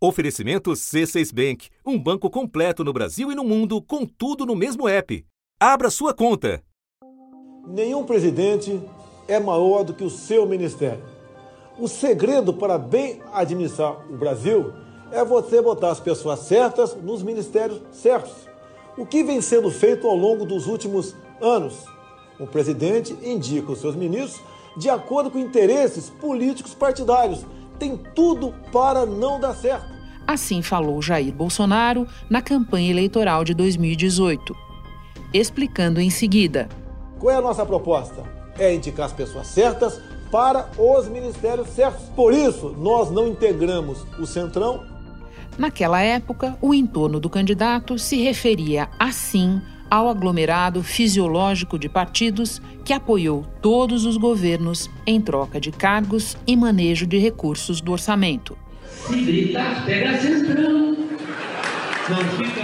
Oferecimento C6 Bank, um banco completo no Brasil e no mundo, com tudo no mesmo app. Abra sua conta. Nenhum presidente é maior do que o seu ministério. O segredo para bem administrar o Brasil é você botar as pessoas certas nos ministérios certos. O que vem sendo feito ao longo dos últimos anos? O presidente indica os seus ministros de acordo com interesses políticos partidários tem tudo para não dar certo. Assim falou Jair Bolsonaro na campanha eleitoral de 2018, explicando em seguida: Qual é a nossa proposta? É indicar as pessoas certas para os ministérios certos. Por isso, nós não integramos o Centrão. Naquela época, o entorno do candidato se referia assim ao aglomerado fisiológico de partidos que apoiou todos os governos em troca de cargos e manejo de recursos do orçamento. Se gritar, pega centrão. Não fica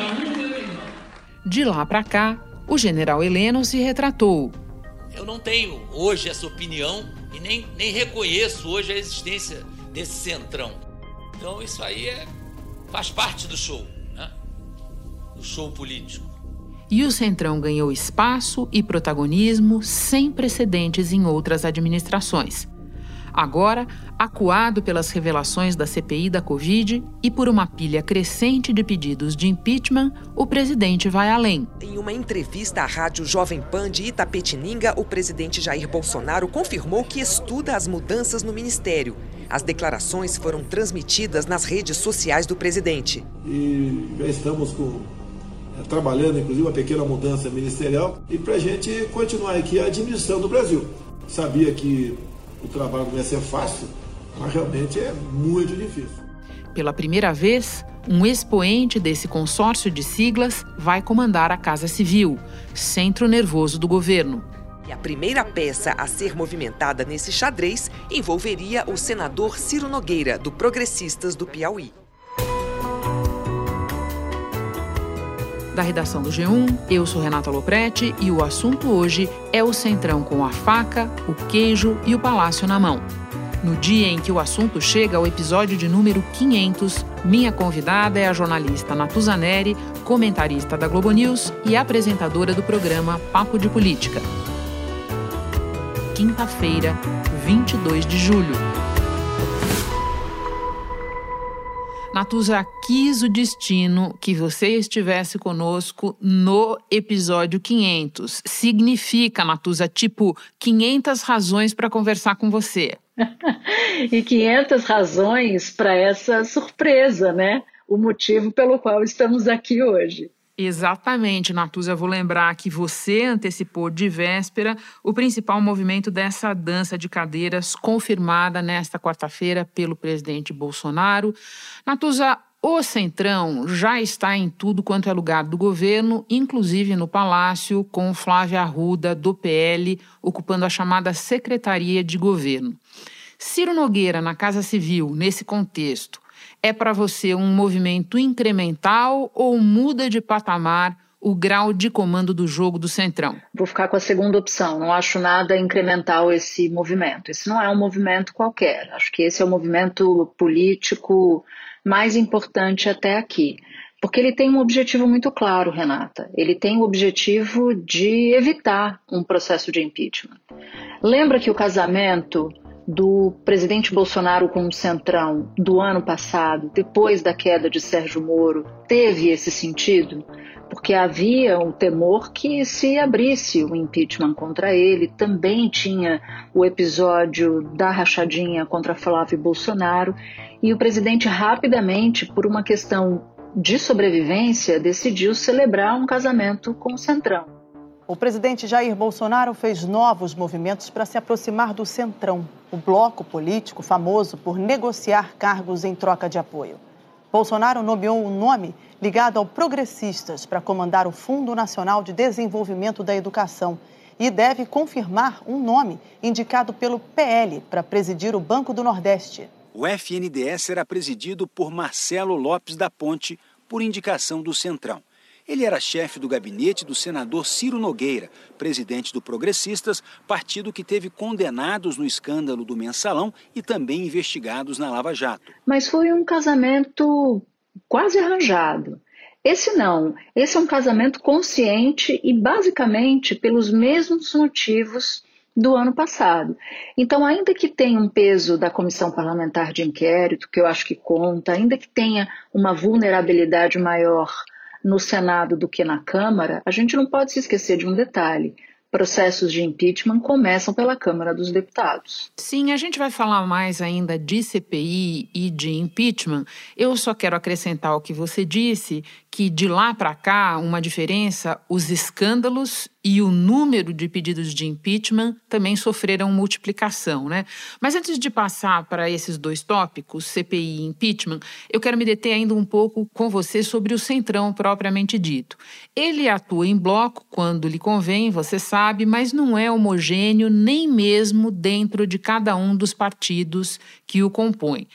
De lá para cá, o general Heleno se retratou. Eu não tenho hoje essa opinião e nem, nem reconheço hoje a existência desse centrão. Então isso aí é, faz parte do show, né? do show político. E o Centrão ganhou espaço e protagonismo sem precedentes em outras administrações. Agora, acuado pelas revelações da CPI da Covid e por uma pilha crescente de pedidos de impeachment, o presidente vai além. Em uma entrevista à rádio Jovem Pan de Itapetininga, o presidente Jair Bolsonaro confirmou que estuda as mudanças no ministério. As declarações foram transmitidas nas redes sociais do presidente. E já estamos com trabalhando, inclusive, uma pequena mudança ministerial e para a gente continuar aqui administrando o Brasil. Sabia que o trabalho não ia ser fácil, mas realmente é muito difícil. Pela primeira vez, um expoente desse consórcio de siglas vai comandar a Casa Civil, centro nervoso do governo. E a primeira peça a ser movimentada nesse xadrez envolveria o senador Ciro Nogueira, do Progressistas do Piauí. Da redação do G1, eu sou Renata Loprete e o assunto hoje é o Centrão com a faca, o queijo e o palácio na mão. No dia em que o assunto chega ao episódio de número 500, minha convidada é a jornalista Natuzaneri, comentarista da Globo News e apresentadora do programa Papo de Política. Quinta-feira, 22 de julho. Natuza quis o destino que você estivesse conosco no episódio 500. Significa, Natuza, tipo 500 razões para conversar com você. e 500 razões para essa surpresa, né? O motivo pelo qual estamos aqui hoje. Exatamente, Natuza. Vou lembrar que você antecipou de véspera o principal movimento dessa dança de cadeiras confirmada nesta quarta-feira pelo presidente Bolsonaro. Natuza, o Centrão já está em tudo quanto é lugar do governo, inclusive no Palácio, com Flávia Arruda, do PL, ocupando a chamada Secretaria de Governo. Ciro Nogueira, na Casa Civil, nesse contexto, é para você um movimento incremental ou muda de patamar o grau de comando do jogo do Centrão? Vou ficar com a segunda opção. Não acho nada incremental esse movimento. Esse não é um movimento qualquer. Acho que esse é o movimento político mais importante até aqui. Porque ele tem um objetivo muito claro, Renata. Ele tem o objetivo de evitar um processo de impeachment. Lembra que o casamento do presidente Bolsonaro com o Centrão do ano passado, depois da queda de Sérgio Moro, teve esse sentido? Porque havia um temor que se abrisse o impeachment contra ele. Também tinha o episódio da rachadinha contra Flávio Bolsonaro. E o presidente, rapidamente, por uma questão de sobrevivência, decidiu celebrar um casamento com o Centrão. O presidente Jair Bolsonaro fez novos movimentos para se aproximar do Centrão, o bloco político famoso por negociar cargos em troca de apoio. Bolsonaro nomeou um nome ligado ao Progressistas para comandar o Fundo Nacional de Desenvolvimento da Educação e deve confirmar um nome indicado pelo PL para presidir o Banco do Nordeste. O FNDE será presidido por Marcelo Lopes da Ponte, por indicação do Centrão Ele era chefe do gabinete do senador Ciro Nogueira, presidente do Progressistas, partido que teve condenados no escândalo do mensalão e também investigados na Lava Jato. Mas foi um casamento quase arranjado. Esse não, esse é um casamento consciente e basicamente pelos mesmos motivos do ano passado. Então, ainda que tenha um peso da comissão parlamentar de inquérito, que eu acho que conta, ainda que tenha uma vulnerabilidade maior no Senado do que na Câmara, a gente não pode se esquecer de um detalhe processos de impeachment começam pela Câmara dos Deputados. Sim, a gente vai falar mais ainda de CPI e de impeachment. Eu só quero acrescentar ao que você disse que de lá para cá, uma diferença, os escândalos e o número de pedidos de impeachment também sofreram multiplicação, né? Mas antes de passar para esses dois tópicos, CPI e impeachment, eu quero me deter ainda um pouco com você sobre o Centrão propriamente dito. Ele atua em bloco quando lhe convém, você sabe, mas não é homogêneo nem mesmo dentro de cada um dos partidos que o compõem.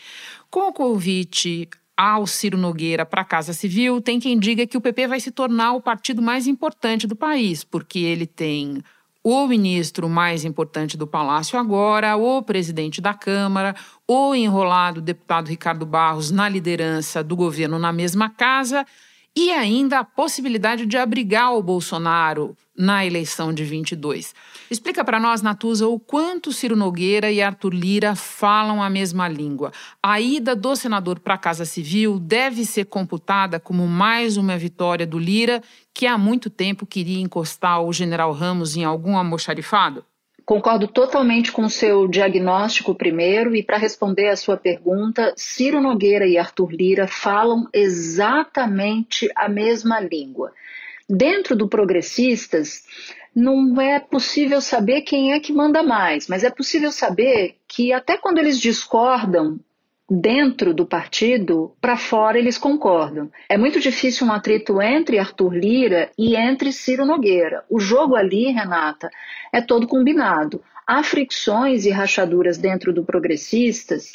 Com o convite ao Ciro Nogueira para a Casa Civil, tem quem diga que o PP vai se tornar o partido mais importante do país, porque ele tem o ministro mais importante do Palácio agora, o presidente da Câmara, o enrolado deputado Ricardo Barros na liderança do governo na mesma casa e ainda a possibilidade de abrigar o Bolsonaro na eleição de 22. Explica para nós, Natuza, o quanto Ciro Nogueira e Arthur Lira falam a mesma língua. A ida do senador para a Casa Civil deve ser computada como mais uma vitória do Lira, que há muito tempo queria encostar o general Ramos em algum almoxarifado? Concordo totalmente com o seu diagnóstico primeiro e para responder a sua pergunta, Ciro Nogueira e Arthur Lira falam exatamente a mesma língua. Dentro do Progressistas, não é possível saber quem é que manda mais, mas é possível saber que até quando eles discordam dentro do partido, para fora eles concordam. É muito difícil um atrito entre Arthur Lira e entre Ciro Nogueira. O jogo ali, Renata, é todo combinado. Há fricções e rachaduras dentro do Progressistas,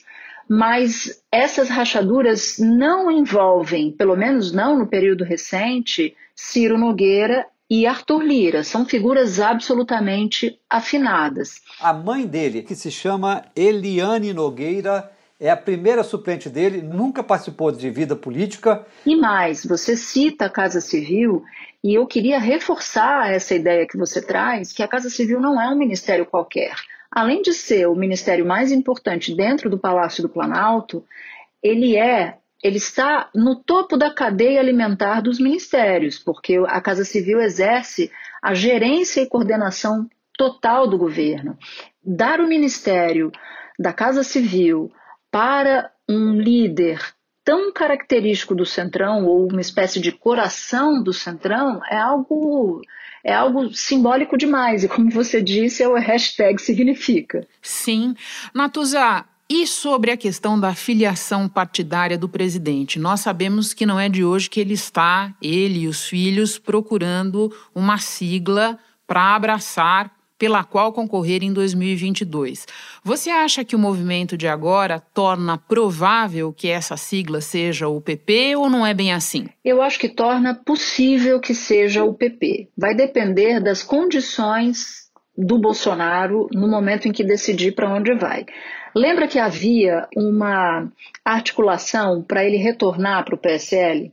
mas essas rachaduras não envolvem, pelo menos não no período recente, Ciro Nogueira e Arthur Lira. São figuras absolutamente afinadas. A mãe dele, que se chama Eliane Nogueira, é a primeira suplente dele, nunca participou de vida política. E mais, você cita a Casa Civil e eu queria reforçar essa ideia que você traz, que a Casa Civil não é um ministério qualquer. Além de ser o ministério mais importante dentro do Palácio do Planalto, ele é ele está no topo da cadeia alimentar dos ministérios, porque a Casa Civil exerce a gerência e coordenação total do governo. Dar o ministério da Casa Civil para um líder tão característico do Centrão, ou uma espécie de coração do Centrão, é algo é algo simbólico demais. E como você disse, é o hashtag significa. Sim. Natuza, e sobre a questão da filiação partidária do presidente? Nós sabemos que não é de hoje que ele está, ele e os filhos, procurando uma sigla para abraçar pela qual concorrer em 2022. Você acha que o movimento de agora torna provável que essa sigla seja o PP ou não é bem assim? Eu acho que torna possível que seja o PP. Vai depender das condições do Bolsonaro no momento em que decidir para onde vai. Lembra que havia uma articulação para ele retornar para o PSL?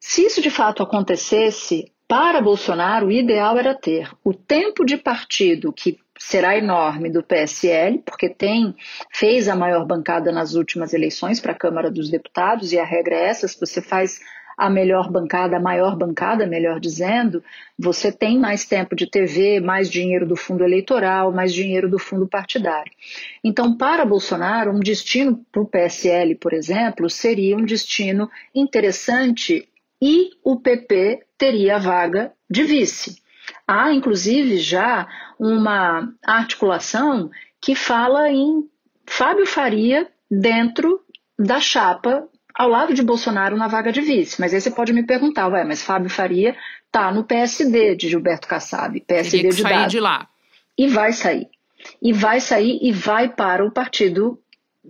Se isso de fato acontecesse, para Bolsonaro, o ideal era ter o tempo de partido que será enorme do PSL, porque tem fez a maior bancada nas últimas eleições para a Câmara dos Deputados e a regra é essa, se você faz a melhor bancada, a maior bancada, melhor dizendo, você tem mais tempo de TV, mais dinheiro do fundo eleitoral, mais dinheiro do fundo partidário. Então, para Bolsonaro, um destino para o PSL, por exemplo, seria um destino interessante e o PP teria a vaga de vice. Há, inclusive, já uma articulação que fala em Fábio Faria dentro da chapa ao lado de Bolsonaro na vaga de vice. Mas aí você pode me perguntar, ué, mas Fábio Faria está no PSD de Gilberto Kassab, PSD Teria que de sair Dado. de lá. E vai sair. E vai sair e vai para o partido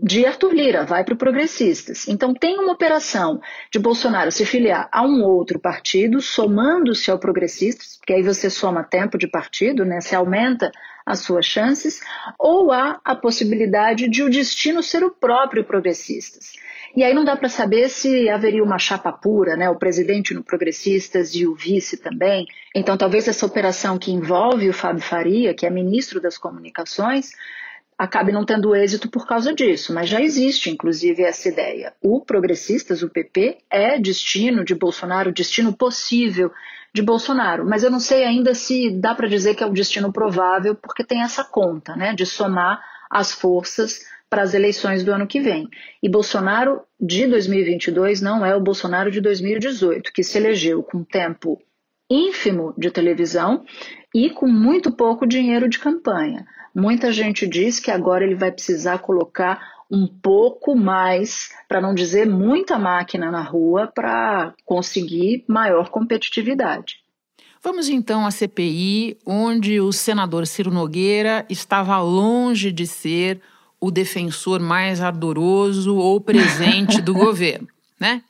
de Arthur Lira, vai para o Progressistas. Então, tem uma operação de Bolsonaro se filiar a um outro partido, somando-se ao Progressistas, porque aí você soma tempo de partido, né? Se aumenta as suas chances, ou há a possibilidade de o destino ser o próprio Progressistas. E aí não dá para saber se haveria uma chapa pura, né? O presidente no Progressistas e o vice também. Então, talvez essa operação que envolve o Fábio Faria, que é ministro das Comunicações, acabe não tendo êxito por causa disso, mas já existe, inclusive, essa ideia. O Progressistas, o PP, é destino de Bolsonaro, destino possível de Bolsonaro, mas eu não sei ainda se dá para dizer que é o destino provável, porque tem essa conta, né, de somar as forças para as eleições do ano que vem. E Bolsonaro de 2022 não é o Bolsonaro de 2018, que se elegeu com tempo ínfimo de televisão e com muito pouco dinheiro de campanha. Muita gente diz que agora ele vai precisar colocar um pouco mais, para não dizer muita máquina na rua, para conseguir maior competitividade. Vamos então à CPI, onde o senador Ciro Nogueira estava longe de ser o defensor mais ardoroso ou presente do governo né?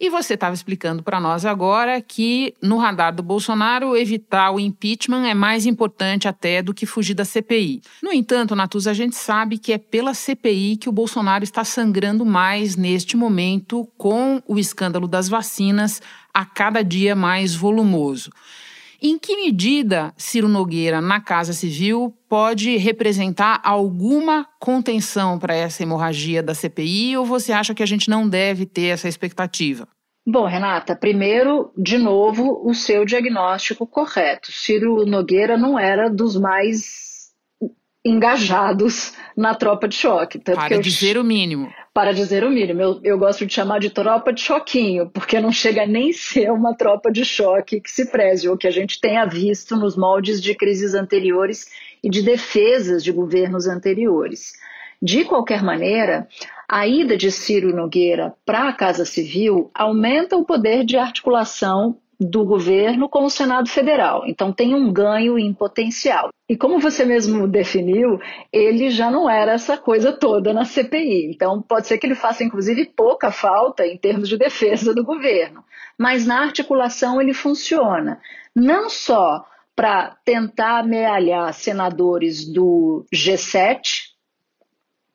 E você estava explicando para nós agora que no radar do Bolsonaro evitar o impeachment é mais importante até do que fugir da CPI. No entanto, Natuza, a gente sabe que é pela CPI que o Bolsonaro está sangrando mais neste momento com o escândalo das vacinas a cada dia mais volumoso. Em que medida Ciro Nogueira, na Casa Civil, pode representar alguma contenção para essa hemorragia da CPI ou você acha que a gente não deve ter essa expectativa? Bom, Renata, primeiro, de novo, o seu diagnóstico correto. Ciro Nogueira não era dos mais engajados na tropa de choque. Para dizer eu... o mínimo para dizer o mínimo. Eu, eu, gosto de chamar de tropa de choquinho, porque não chega nem ser uma tropa de choque que se preze, ou que a gente tenha visto nos moldes de crises anteriores e de defesas de governos anteriores. De qualquer maneira, a ida de Ciro Nogueira para a Casa Civil aumenta o poder de articulação do governo com o Senado Federal. Então tem um ganho em potencial. E como você mesmo definiu, ele já não era essa coisa toda na CPI. Então pode ser que ele faça inclusive pouca falta em termos de defesa do governo. Mas na articulação ele funciona. Não só para tentar amealhar senadores do G7,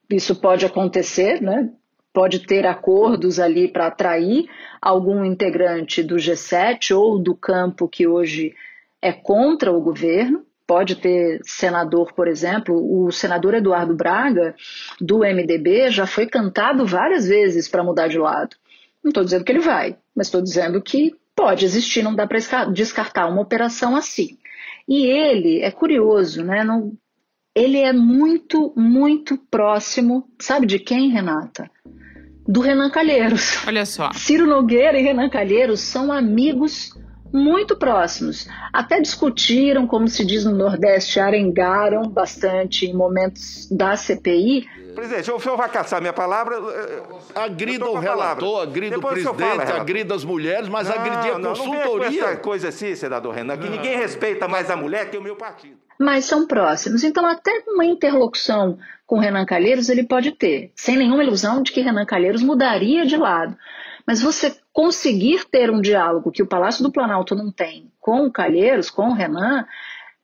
isso pode acontecer, né? Pode ter acordos ali para atrair algum integrante do G7 ou do campo que hoje é contra o governo. Pode ter senador, por exemplo, o senador Eduardo Braga, do MDB, já foi cantado várias vezes para mudar de lado. Não estou dizendo que ele vai, mas estou dizendo que pode existir, não dá para descartar uma operação assim. E ele, é curioso, né? Não, ele é muito, muito próximo, sabe de quem, Renata? Do Renan Calheiros. Olha só. Ciro Nogueira e Renan Calheiros são amigos muito próximos. Até discutiram, como se diz no Nordeste, arengaram bastante em momentos da CPI. Presidente, o senhor vai caçar minha palavra? Agrida o relator, agrida o presidente, falo, agrida as mulheres, mas não, agredir a consultoria. Não, não essa coisa assim, senador Renan, que não. ninguém respeita mais a mulher que o meu partido. Mas são próximos. Então, até uma interlocução com Renan Calheiros ele pode ter, sem nenhuma ilusão de que Renan Calheiros mudaria de lado. Mas você conseguir ter um diálogo que o Palácio do Planalto não tem com o Calheiros, com o Renan,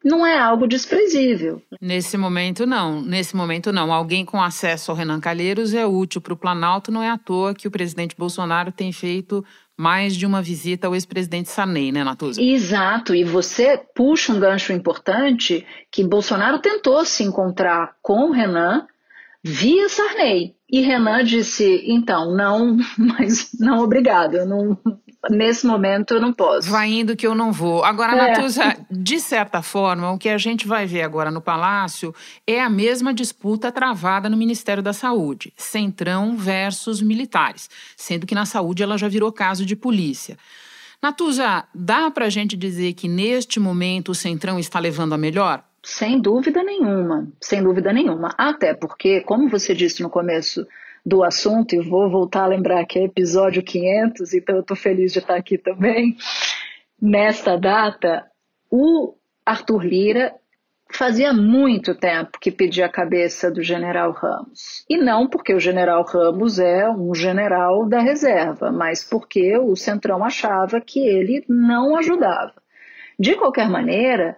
não é algo desprezível. Nesse momento, não. Nesse momento, não. Alguém com acesso ao Renan Calheiros é útil para o Planalto. Não é à toa que o presidente Bolsonaro tem feito mais de uma visita ao ex-presidente Sarney, né, Natuza? Exato, e você puxa um gancho importante que Bolsonaro tentou se encontrar com Renan via Sarney. E Renan disse, então, não, mas não obrigado, eu não, nesse momento eu não posso. Vai indo que eu não vou. Agora, é. Natuza, de certa forma, o que a gente vai ver agora no Palácio é a mesma disputa travada no Ministério da Saúde, Centrão versus militares, sendo que na saúde ela já virou caso de polícia. Natuza, dá para a gente dizer que neste momento o Centrão está levando a melhor? Sem dúvida nenhuma, sem dúvida nenhuma. Até porque, como você disse no começo do assunto, e vou voltar a lembrar que é episódio 500, então eu estou feliz de estar aqui também. Nesta data, o Arthur Lira fazia muito tempo que pedia a cabeça do general Ramos. E não porque o general Ramos é um general da reserva, mas porque o Centrão achava que ele não ajudava. De qualquer maneira,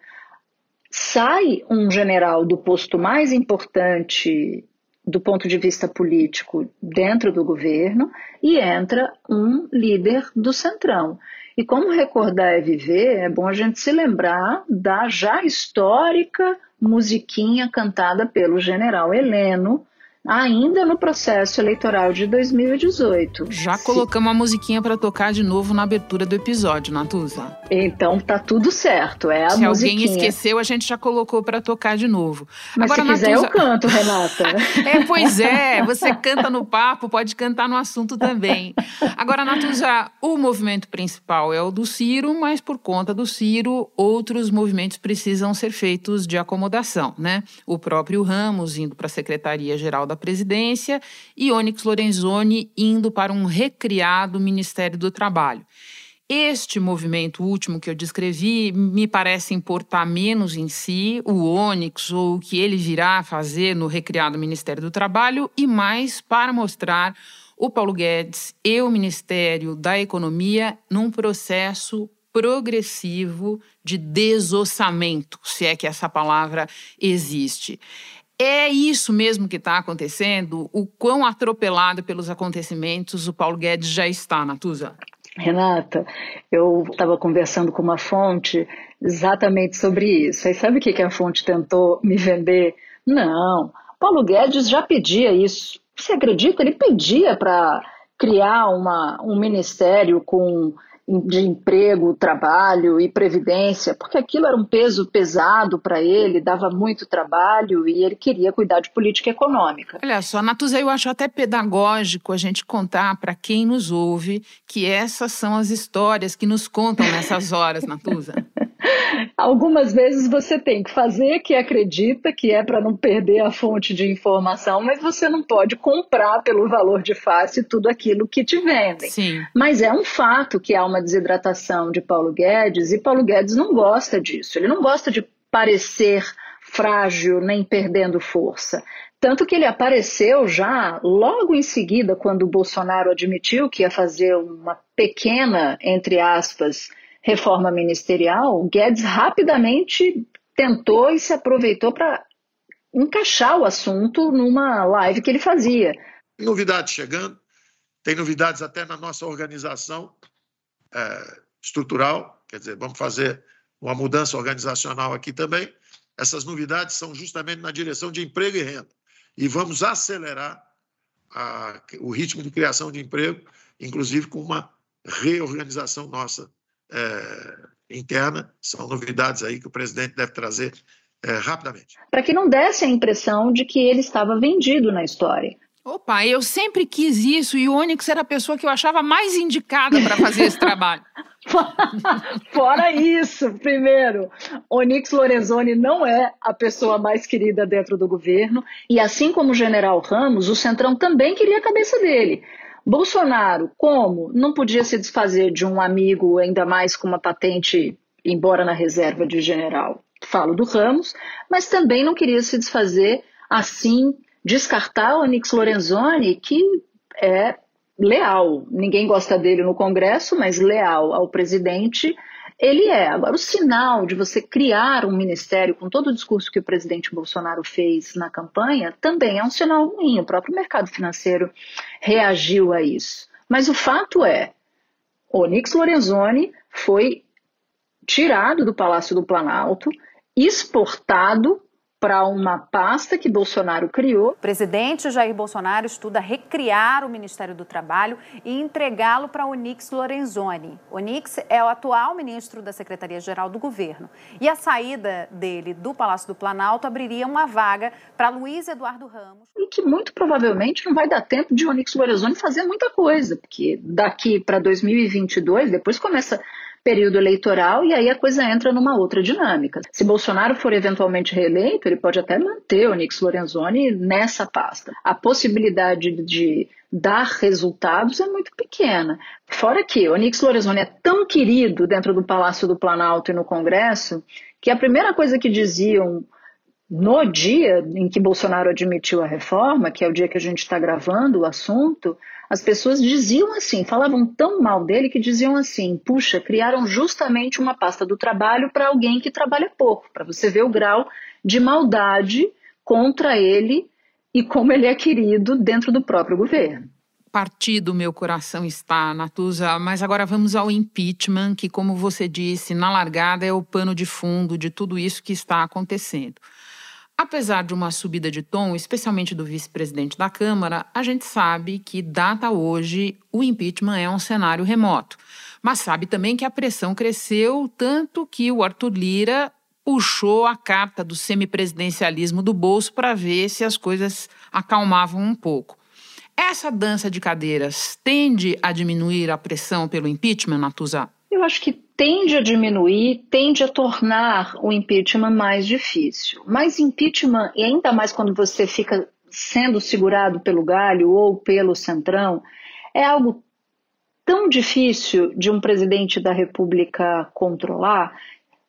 sai um general do posto mais importante do ponto de vista político dentro do governo e entra um líder do Centrão. E como recordar é viver, é bom a gente se lembrar da já histórica musiquinha cantada pelo general Heleno ainda no processo eleitoral de 2018. Já colocamos a musiquinha para tocar de novo na abertura do episódio, Natuza. Então tá tudo certo, é a Se musiquinha. alguém esqueceu, a gente já colocou para tocar de novo. Mas Agora, se quiser Natuza... eu canto, Renata. é, pois é, você canta no papo, pode cantar no assunto também. Agora, Natuza, o movimento principal é o do Ciro, mas por conta do Ciro, outros movimentos precisam ser feitos de acomodação, né? O próprio Ramos indo para a Secretaria-Geral da presidência e Onyx Lorenzoni indo para um recriado Ministério do Trabalho. Este movimento último que eu descrevi me parece importar menos em si o Onyx ou o que ele virá fazer no recriado Ministério do Trabalho e mais para mostrar o Paulo Guedes e o Ministério da Economia num processo progressivo de desossamento, se é que essa palavra existe. É isso mesmo que está acontecendo? O quão atropelado pelos acontecimentos o Paulo Guedes já está, Natuza? Renata, eu estava conversando com uma fonte exatamente sobre isso. Aí sabe o que, que a fonte tentou me vender? Não, Paulo Guedes já pedia isso. Você acredita? Ele pedia para criar uma, um ministério com de emprego, trabalho e previdência, porque aquilo era um peso pesado para ele, dava muito trabalho e ele queria cuidar de política econômica. Olha só, Natuza, eu acho até pedagógico a gente contar para quem nos ouve que essas são as histórias que nos contam nessas horas, Natuza. Algumas vezes você tem que fazer que acredita que é para não perder a fonte de informação, mas você não pode comprar pelo valor de face tudo aquilo que te vendem. Sim. Mas é um fato que há uma desidratação de Paulo Guedes e Paulo Guedes não gosta disso. Ele não gosta de parecer frágil nem perdendo força. Tanto que ele apareceu já logo em seguida, quando o Bolsonaro admitiu que ia fazer uma pequena, entre aspas, reforma ministerial, Guedes rapidamente tentou e se aproveitou para encaixar o assunto numa live que ele fazia. Novidades chegando, tem novidades até na nossa organização é, estrutural, quer dizer, vamos fazer uma mudança organizacional aqui também. Essas novidades são justamente na direção de emprego e renda. E vamos acelerar a, o ritmo de criação de emprego, inclusive com uma reorganização nossa é, interna. São novidades aí que o presidente deve trazer é, rapidamente. Para que não desse a impressão de que ele estava vendido na história. Opa, eu sempre quis isso e o Onyx era a pessoa que eu achava mais indicada para fazer esse trabalho. Fora isso, primeiro, Onyx Lorenzoni não é a pessoa mais querida dentro do governo e assim como o general Ramos, o Centrão também queria a cabeça dele. Bolsonaro, como? Não podia se desfazer de um amigo, ainda mais com uma patente, embora na reserva de general. Falo do Ramos, mas também não queria se desfazer assim, descartar o Onix Lorenzoni, que é leal. Ninguém gosta dele no Congresso, mas leal ao presidente ele é. Agora, o sinal de você criar um ministério com todo o discurso que o presidente Bolsonaro fez na campanha também é um sinal ruim. O próprio mercado financeiro reagiu a isso. Mas o fato é, Onix Lorenzoni foi tirado do Palácio do Planalto, exportado para uma pasta que Bolsonaro criou. O presidente Jair Bolsonaro estuda recriar o Ministério do Trabalho e entregá-lo para Onix Lorenzoni. Onix é o atual ministro da Secretaria-Geral do Governo. E a saída dele do Palácio do Planalto abriria uma vaga para Luiz Eduardo Ramos. E que muito provavelmente não vai dar tempo de Onix Lorenzoni fazer muita coisa, porque daqui para 2022, depois começa período eleitoral e aí a coisa entra numa outra dinâmica. Se Bolsonaro for eventualmente reeleito, ele pode até manter o Nix Lorenzoni nessa pasta. A possibilidade de dar resultados é muito pequena. Fora que o Nix Lorenzoni é tão querido dentro do Palácio do Planalto e no Congresso que a primeira coisa que diziam no dia em que Bolsonaro admitiu a reforma, que é o dia que a gente está gravando o assunto, as pessoas diziam assim, falavam tão mal dele que diziam assim: puxa, criaram justamente uma pasta do trabalho para alguém que trabalha pouco, para você ver o grau de maldade contra ele e como ele é querido dentro do próprio governo. Partido meu coração está, Natuza, mas agora vamos ao impeachment, que, como você disse, na largada é o pano de fundo de tudo isso que está acontecendo. Apesar de uma subida de tom, especialmente do vice-presidente da Câmara, a gente sabe que, data hoje, o impeachment é um cenário remoto. Mas sabe também que a pressão cresceu tanto que o Arthur Lira puxou a carta do semipresidencialismo do bolso para ver se as coisas acalmavam um pouco. Essa dança de cadeiras tende a diminuir a pressão pelo impeachment, Natuza? Eu acho que tende a diminuir, tende a tornar o impeachment mais difícil. Mas impeachment, e ainda mais quando você fica sendo segurado pelo galho ou pelo centrão, é algo tão difícil de um presidente da República controlar.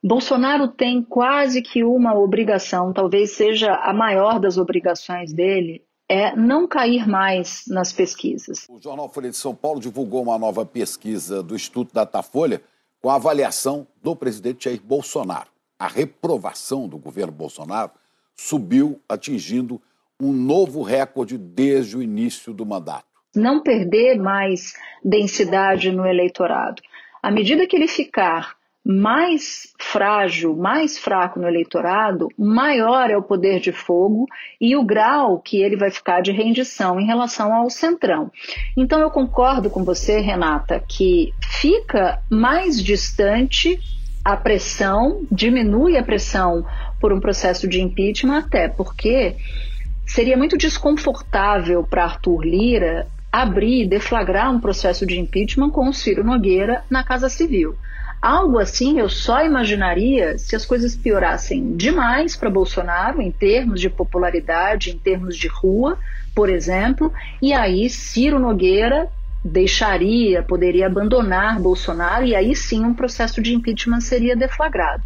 Bolsonaro tem quase que uma obrigação, talvez seja a maior das obrigações dele, é não cair mais nas pesquisas. O Jornal Folha de São Paulo divulgou uma nova pesquisa do Instituto Datafolha com a avaliação do presidente Jair Bolsonaro. A reprovação do governo Bolsonaro subiu, atingindo um novo recorde desde o início do mandato. Não perder mais densidade no eleitorado. À medida que ele ficar mais frágil, mais fraco no eleitorado, maior é o poder de fogo e o grau que ele vai ficar de rendição em relação ao centrão. Então eu concordo com você, Renata, que fica mais distante a pressão, diminui a pressão por um processo de impeachment, até porque seria muito desconfortável para Arthur Lira abrir, deflagrar um processo de impeachment com o Ciro Nogueira na Casa Civil. Algo assim eu só imaginaria se as coisas piorassem demais para Bolsonaro em termos de popularidade, em termos de rua, por exemplo, e aí Ciro Nogueira deixaria, poderia abandonar Bolsonaro e aí sim um processo de impeachment seria deflagrado.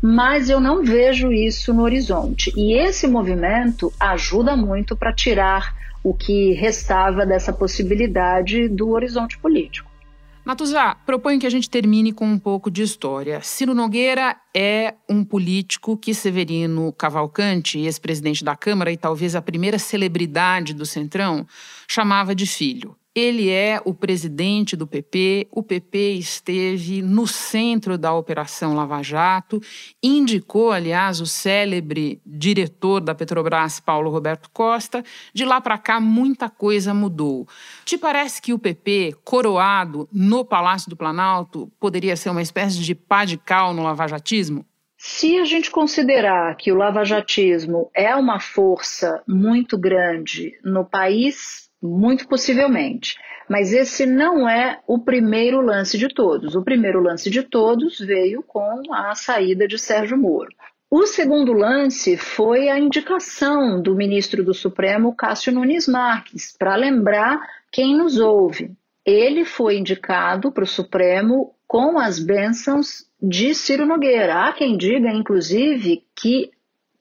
Mas eu não vejo isso no horizonte. E esse movimento ajuda muito para tirar o que restava dessa possibilidade do horizonte político. Natuzá, proponho que a gente termine com um pouco de história. Ciro Nogueira é um político que Severino Cavalcante, ex-presidente da Câmara e talvez a primeira celebridade do Centrão, chamava de filho. Ele é o presidente do PP. O PP esteve no centro da Operação Lava Jato, indicou, aliás, o célebre diretor da Petrobras, Paulo Roberto Costa. De lá para cá, muita coisa mudou. Te parece que o PP, coroado no Palácio do Planalto, poderia ser uma espécie de pá de cal no lavajatismo? Se a gente considerar que o lavajatismo é uma força muito grande no país muito possivelmente. Mas esse não é o primeiro lance de todos. O primeiro lance de todos veio com a saída de Sérgio Moro. O segundo lance foi a indicação do ministro do Supremo, Cássio Nunes Marques, para lembrar quem nos ouve. Ele foi indicado para o Supremo com as bênçãos de Ciro Nogueira. Há quem diga, inclusive, que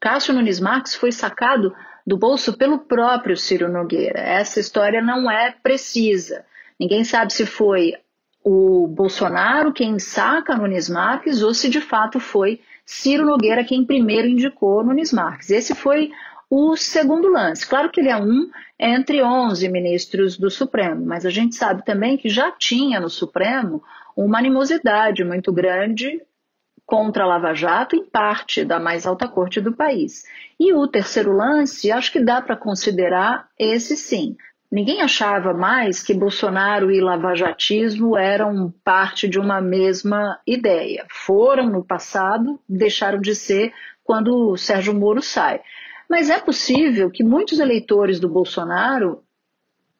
Cássio Nunes Marques foi sacado do bolso pelo próprio Ciro Nogueira. Essa história não é precisa. Ninguém sabe se foi o Bolsonaro quem saca Nunes Marques ou se de fato foi Ciro Nogueira quem primeiro indicou Nunes Marques. Esse foi o segundo lance. Claro que ele é um entre 11 ministros do Supremo, mas a gente sabe também que já tinha no Supremo uma animosidade muito grande contra a Lava Jato em parte da mais alta corte do país. E o terceiro lance, acho que dá para considerar esse sim. Ninguém achava mais que Bolsonaro e lavajatismo eram parte de uma mesma ideia. Foram no passado, deixaram de ser quando o Sérgio Moro sai. Mas é possível que muitos eleitores do Bolsonaro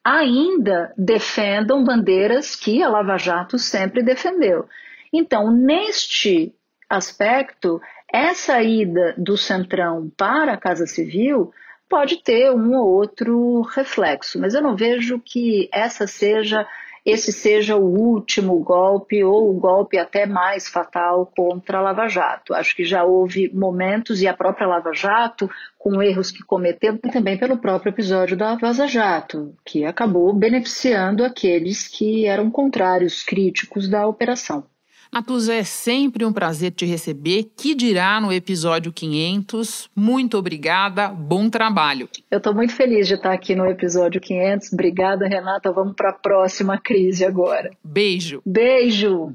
ainda defendam bandeiras que a Lava Jato sempre defendeu. Então, neste aspecto, essa ida do Centrão para a Casa Civil pode ter um ou outro reflexo, mas eu não vejo que essa seja esse seja o último golpe ou o golpe até mais fatal contra a Lava Jato. Acho que já houve momentos e a própria Lava Jato, com erros que cometeu, e também pelo próprio episódio da Vaza Jato, que acabou beneficiando aqueles que eram contrários, críticos da operação. Natuza, é sempre um prazer te receber. Que dirá no episódio 500? Muito obrigada, bom trabalho. Eu estou muito feliz de estar aqui no episódio 500. Obrigada, Renata. Vamos para a próxima crise agora. Beijo. Beijo.